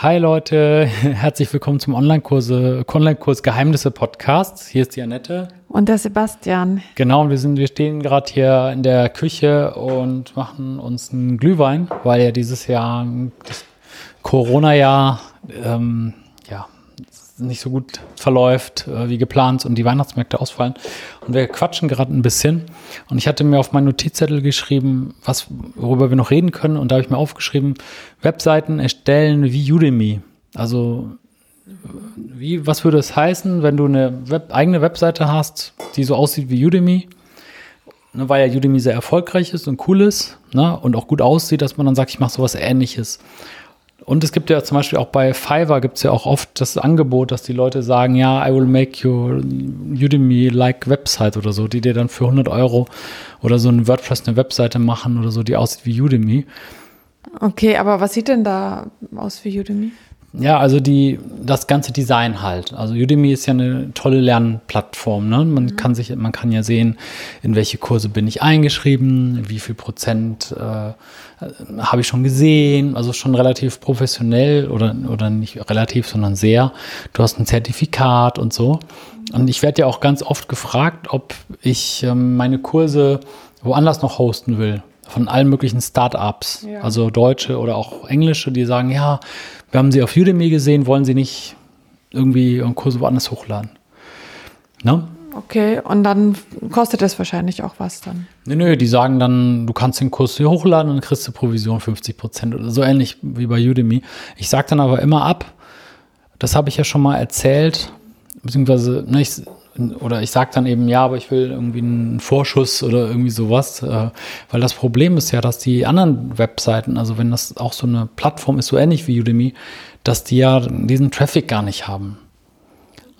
Hi Leute, herzlich willkommen zum Online-Kurse, Online-Kurs Geheimnisse Podcast. Hier ist die Annette. Und der Sebastian. Genau, und wir sind, wir stehen gerade hier in der Küche und machen uns einen Glühwein, weil ja dieses Jahr das Corona-Jahr ähm, ja nicht so gut verläuft äh, wie geplant und die Weihnachtsmärkte ausfallen. Und wir quatschen gerade ein bisschen. Und ich hatte mir auf meinen Notizzettel geschrieben, was, worüber wir noch reden können. Und da habe ich mir aufgeschrieben, Webseiten erstellen wie Udemy. Also wie, was würde es heißen, wenn du eine Web, eigene Webseite hast, die so aussieht wie Udemy? Ne, weil ja Udemy sehr erfolgreich ist und cool ist ne, und auch gut aussieht, dass man dann sagt, ich mache sowas ähnliches. Und es gibt ja zum Beispiel auch bei Fiverr gibt es ja auch oft das Angebot, dass die Leute sagen, ja, I will make your Udemy-like Website oder so, die dir dann für 100 Euro oder so ein WordPress eine Webseite machen oder so, die aussieht wie Udemy. Okay, aber was sieht denn da aus wie Udemy? Ja, also die, das ganze Design halt. Also Udemy ist ja eine tolle Lernplattform. Ne? Man mhm. kann sich, man kann ja sehen, in welche Kurse bin ich eingeschrieben, wie viel Prozent äh, habe ich schon gesehen. Also schon relativ professionell oder, oder nicht relativ, sondern sehr. Du hast ein Zertifikat und so. Und ich werde ja auch ganz oft gefragt, ob ich ähm, meine Kurse woanders noch hosten will von allen möglichen Startups, ja. also deutsche oder auch englische, die sagen, ja, wir haben sie auf Udemy gesehen, wollen sie nicht irgendwie ihren Kurs woanders hochladen. Ne? Okay, und dann kostet das wahrscheinlich auch was dann. Nö, nö, die sagen dann, du kannst den Kurs hier hochladen und dann kriegst du Provision 50 Prozent oder so ähnlich wie bei Udemy. Ich sage dann aber immer ab, das habe ich ja schon mal erzählt, beziehungsweise, ne, ich, oder ich sage dann eben, ja, aber ich will irgendwie einen Vorschuss oder irgendwie sowas, äh, weil das Problem ist ja, dass die anderen Webseiten, also wenn das auch so eine Plattform ist, so ähnlich wie Udemy, dass die ja diesen Traffic gar nicht haben.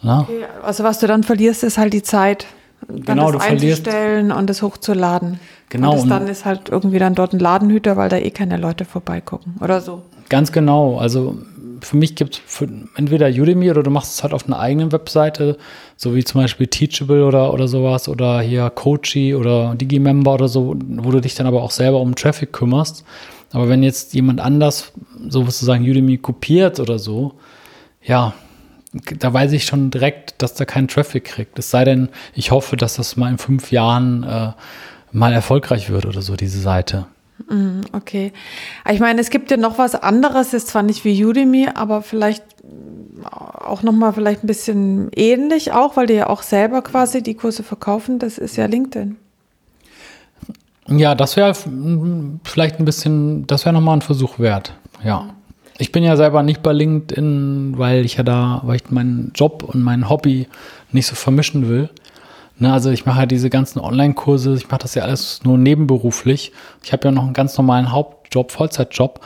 Okay, also was du dann verlierst, ist halt die Zeit, dann genau, das einzustellen und das hochzuladen. Genau. Und, dann ist halt irgendwie dann dort ein Ladenhüter, weil da eh keine Leute vorbeigucken oder so. Ganz genau. Also für mich gibt es entweder Udemy oder du machst es halt auf einer eigenen Webseite, so wie zum Beispiel Teachable oder, oder sowas oder hier Coachy oder Digimember oder so, wo du dich dann aber auch selber um Traffic kümmerst. Aber wenn jetzt jemand anders so sozusagen Udemy kopiert oder so, ja, da weiß ich schon direkt, dass da keinen Traffic kriegt. Es sei denn, ich hoffe, dass das mal in fünf Jahren äh, mal erfolgreich wird oder so, diese Seite. Mhm, okay. Ich meine, es gibt ja noch was anderes, ist zwar nicht wie Udemy, aber vielleicht auch nochmal vielleicht ein bisschen ähnlich auch, weil die ja auch selber quasi die Kurse verkaufen, das ist ja LinkedIn. Ja, das wäre vielleicht ein bisschen, das wäre nochmal ein Versuch wert, ja. Ich bin ja selber nicht bei LinkedIn, weil ich ja da, weil ich meinen Job und mein Hobby nicht so vermischen will. Ne, also ich mache ja diese ganzen Online-Kurse, ich mache das ja alles nur nebenberuflich. Ich habe ja noch einen ganz normalen Hauptjob, Vollzeitjob.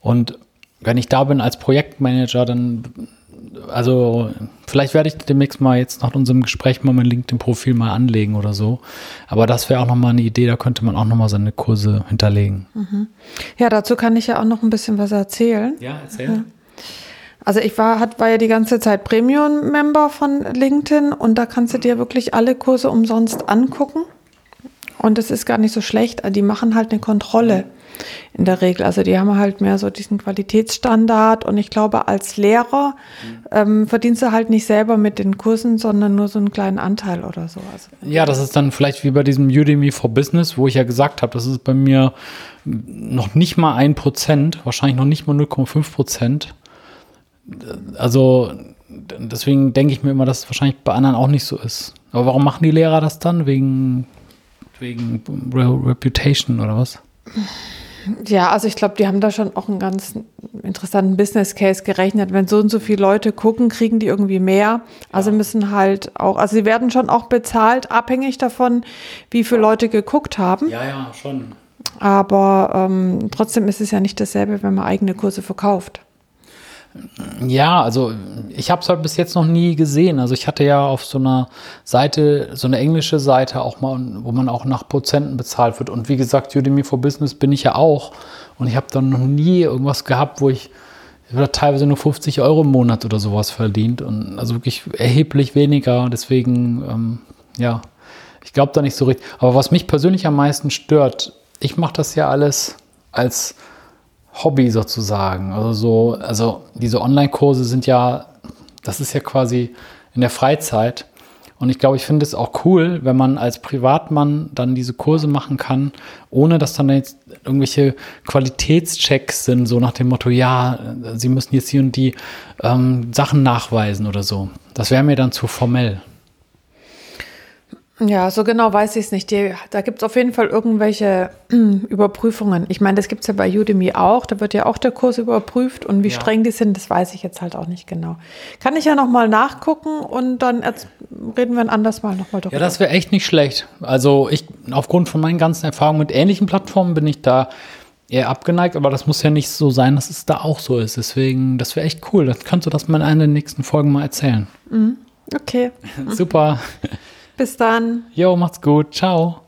Und wenn ich da bin als Projektmanager, dann, also vielleicht werde ich demnächst mal jetzt nach unserem Gespräch mal mein LinkedIn-Profil mal anlegen oder so. Aber das wäre auch nochmal eine Idee, da könnte man auch nochmal seine Kurse hinterlegen. Mhm. Ja, dazu kann ich ja auch noch ein bisschen was erzählen. Ja, erzähl. Also ich war, hat, war ja die ganze Zeit Premium-Member von LinkedIn und da kannst du dir wirklich alle Kurse umsonst angucken. Und das ist gar nicht so schlecht. Die machen halt eine Kontrolle in der Regel. Also die haben halt mehr so diesen Qualitätsstandard und ich glaube, als Lehrer ähm, verdienst du halt nicht selber mit den Kursen, sondern nur so einen kleinen Anteil oder so. Also, ja, das ist dann vielleicht wie bei diesem Udemy for Business, wo ich ja gesagt habe, das ist bei mir noch nicht mal ein Prozent, wahrscheinlich noch nicht mal 0,5 Prozent also deswegen denke ich mir immer, dass es wahrscheinlich bei anderen auch nicht so ist. Aber warum machen die Lehrer das dann? Wegen, wegen Reputation oder was? Ja, also ich glaube, die haben da schon auch einen ganz interessanten Business Case gerechnet. Wenn so und so viele Leute gucken, kriegen die irgendwie mehr. Also ja. müssen halt auch, also sie werden schon auch bezahlt, abhängig davon, wie viele Leute geguckt haben. Ja, ja, schon. Aber ähm, trotzdem ist es ja nicht dasselbe, wenn man eigene Kurse verkauft. Ja, also ich habe es halt bis jetzt noch nie gesehen. Also ich hatte ja auf so einer Seite, so eine englische Seite auch mal, wo man auch nach Prozenten bezahlt wird. Und wie gesagt, Udemy for Business bin ich ja auch. Und ich habe dann noch nie irgendwas gehabt, wo ich, ich teilweise nur 50 Euro im Monat oder sowas verdient. Und also wirklich erheblich weniger. Deswegen, ähm, ja, ich glaube da nicht so richtig. Aber was mich persönlich am meisten stört, ich mache das ja alles als Hobby sozusagen. Also so, also diese Online-Kurse sind ja, das ist ja quasi in der Freizeit. Und ich glaube, ich finde es auch cool, wenn man als Privatmann dann diese Kurse machen kann, ohne dass dann jetzt irgendwelche Qualitätschecks sind, so nach dem Motto, ja, Sie müssen jetzt hier und die ähm, Sachen nachweisen oder so. Das wäre mir dann zu formell. Ja, so genau weiß ich es nicht. Die, da gibt es auf jeden Fall irgendwelche Überprüfungen. Ich meine, das gibt es ja bei Udemy auch. Da wird ja auch der Kurs überprüft und wie ja. streng die sind, das weiß ich jetzt halt auch nicht genau. Kann ich ja nochmal nachgucken und dann reden wir ein anderes Mal nochmal darüber. Ja, das wäre echt nicht schlecht. Also ich, aufgrund von meinen ganzen Erfahrungen mit ähnlichen Plattformen bin ich da eher abgeneigt, aber das muss ja nicht so sein, dass es da auch so ist. Deswegen, das wäre echt cool. Das könntest du das mal in einer der nächsten Folgen mal erzählen. Mhm. Okay. Super. Bis dann. Jo, macht's gut. Ciao.